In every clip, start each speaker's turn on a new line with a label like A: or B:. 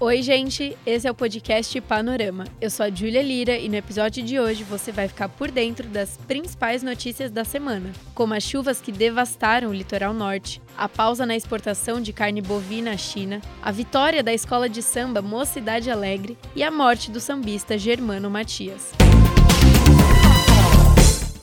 A: Oi, gente, esse é o podcast Panorama. Eu sou a Júlia Lira e no episódio de hoje você vai ficar por dentro das principais notícias da semana, como as chuvas que devastaram o litoral norte, a pausa na exportação de carne bovina à China, a vitória da escola de samba Mocidade Alegre e a morte do sambista Germano Matias.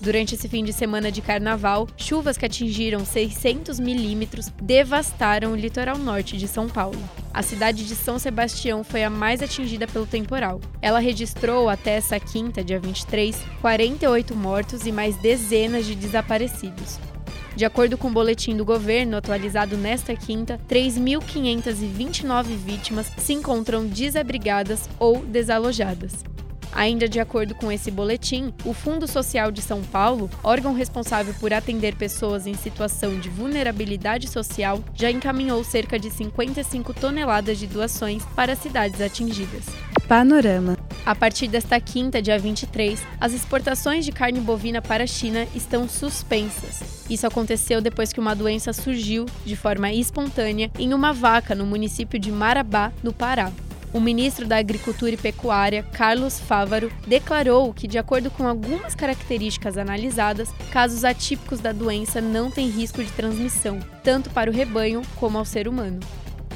A: Durante esse fim de semana de carnaval, chuvas que atingiram 600 milímetros devastaram o litoral norte de São Paulo. A cidade de São Sebastião foi a mais atingida pelo temporal. Ela registrou até essa quinta, dia 23, 48 mortos e mais dezenas de desaparecidos. De acordo com o boletim do governo atualizado nesta quinta, 3.529 vítimas se encontram desabrigadas ou desalojadas. Ainda de acordo com esse boletim, o Fundo Social de São Paulo, órgão responsável por atender pessoas em situação de vulnerabilidade social, já encaminhou cerca de 55 toneladas de doações para cidades atingidas.
B: Panorama.
A: A partir desta quinta, dia 23, as exportações de carne bovina para a China estão suspensas. Isso aconteceu depois que uma doença surgiu de forma espontânea em uma vaca no município de Marabá, no Pará. O ministro da Agricultura e Pecuária, Carlos Fávaro, declarou que, de acordo com algumas características analisadas, casos atípicos da doença não têm risco de transmissão, tanto para o rebanho como ao ser humano.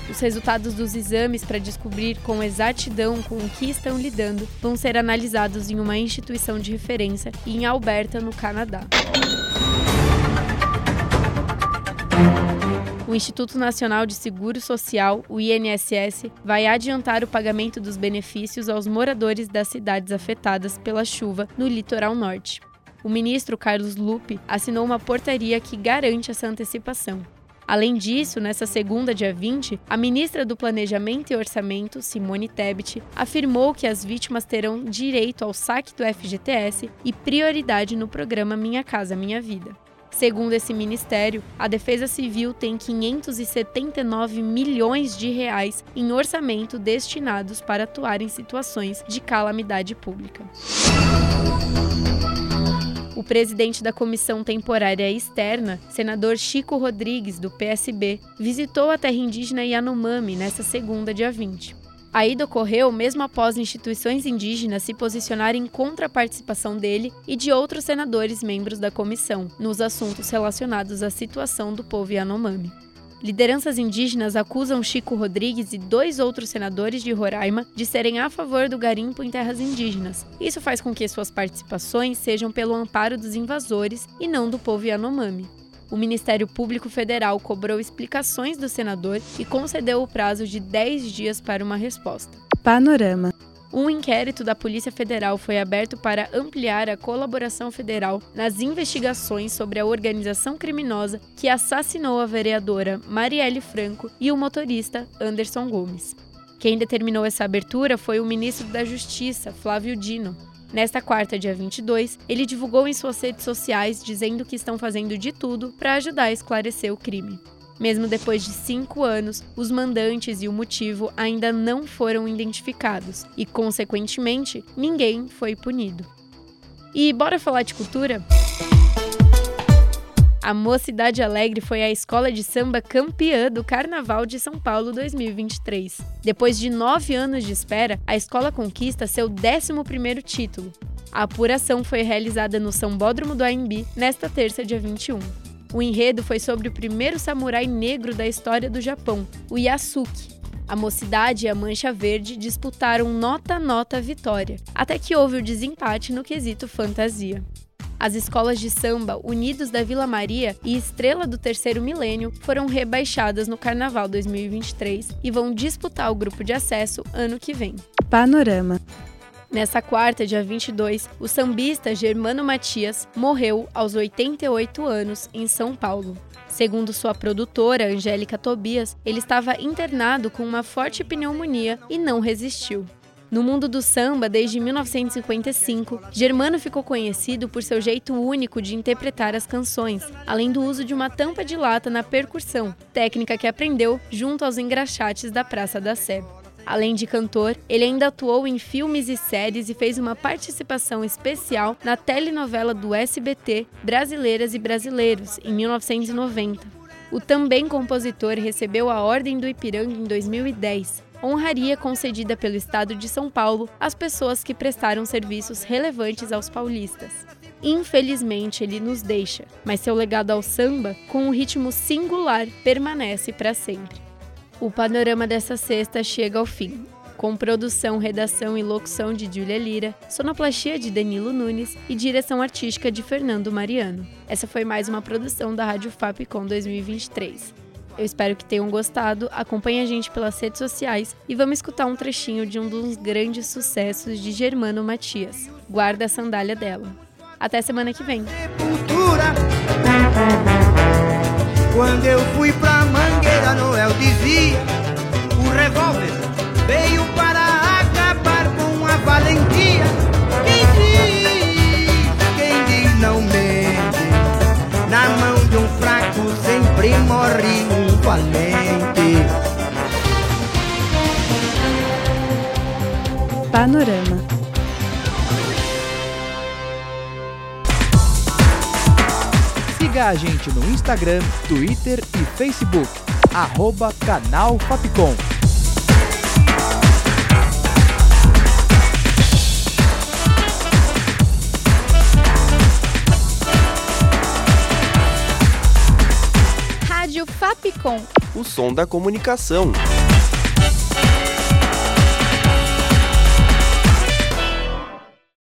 A: Os resultados dos exames para descobrir com exatidão com o que estão lidando vão ser analisados em uma instituição de referência em Alberta, no Canadá. O Instituto Nacional de Seguro Social, o INSS, vai adiantar o pagamento dos benefícios aos moradores das cidades afetadas pela chuva no litoral norte. O ministro Carlos Lupe assinou uma portaria que garante essa antecipação. Além disso, nessa segunda, dia 20, a ministra do Planejamento e Orçamento, Simone Tebet, afirmou que as vítimas terão direito ao saque do FGTS e prioridade no programa Minha Casa Minha Vida. Segundo esse ministério, a Defesa Civil tem 579 milhões de reais em orçamento destinados para atuar em situações de calamidade pública. O presidente da Comissão Temporária Externa, senador Chico Rodrigues, do PSB, visitou a terra indígena Yanomami nesta segunda, dia 20. A ida ocorreu mesmo após instituições indígenas se posicionarem contra a participação dele e de outros senadores membros da comissão nos assuntos relacionados à situação do povo Yanomami. Lideranças indígenas acusam Chico Rodrigues e dois outros senadores de Roraima de serem a favor do garimpo em terras indígenas. Isso faz com que suas participações sejam pelo amparo dos invasores e não do povo Yanomami. O Ministério Público Federal cobrou explicações do senador e concedeu o prazo de 10 dias para uma resposta.
B: Panorama.
A: Um inquérito da Polícia Federal foi aberto para ampliar a colaboração federal nas investigações sobre a organização criminosa que assassinou a vereadora Marielle Franco e o motorista Anderson Gomes. Quem determinou essa abertura foi o ministro da Justiça, Flávio Dino, Nesta quarta, dia 22, ele divulgou em suas redes sociais dizendo que estão fazendo de tudo para ajudar a esclarecer o crime. Mesmo depois de cinco anos, os mandantes e o motivo ainda não foram identificados e, consequentemente, ninguém foi punido. E bora falar de cultura? A Mocidade Alegre foi a escola de samba campeã do Carnaval de São Paulo 2023. Depois de nove anos de espera, a escola conquista seu 11º título. A apuração foi realizada no Sambódromo do AMB nesta terça, dia 21. O enredo foi sobre o primeiro samurai negro da história do Japão, o Yasuki. A Mocidade e a Mancha Verde disputaram nota a nota vitória, até que houve o desempate no quesito fantasia. As escolas de samba Unidos da Vila Maria e Estrela do Terceiro Milênio foram rebaixadas no Carnaval 2023 e vão disputar o grupo de acesso ano que vem.
B: Panorama.
A: Nessa quarta, dia 22, o sambista Germano Matias morreu aos 88 anos em São Paulo. Segundo sua produtora, Angélica Tobias, ele estava internado com uma forte pneumonia e não resistiu. No mundo do samba, desde 1955, Germano ficou conhecido por seu jeito único de interpretar as canções, além do uso de uma tampa de lata na percussão, técnica que aprendeu junto aos engraxates da Praça da Sé. Além de cantor, ele ainda atuou em filmes e séries e fez uma participação especial na telenovela do SBT Brasileiras e Brasileiros, em 1990. O também compositor recebeu a Ordem do Ipiranga em 2010, honraria concedida pelo Estado de São Paulo às pessoas que prestaram serviços relevantes aos paulistas. Infelizmente, ele nos deixa, mas seu legado ao samba, com um ritmo singular, permanece para sempre. O panorama dessa sexta chega ao fim. Com produção, redação e locução de Júlia Lira, sonoplastia de Danilo Nunes e direção artística de Fernando Mariano. Essa foi mais uma produção da Rádio Fapcom 2023. Eu espero que tenham gostado. Acompanhe a gente pelas redes sociais e vamos escutar um trechinho de um dos grandes sucessos de Germano Matias. Guarda a sandália dela. Até semana que vem.
C: Quando eu fui pra Mangueira, Noel dizia: o revólver veio para acabar com a valentia. Quem diz, quem diz não mente. Na mão de um fraco sempre morre valente.
B: Panorama.
D: Siga a gente no Instagram, Twitter e Facebook. Arroba Canal Fapcom.
A: Fapcom.
E: O som da comunicação.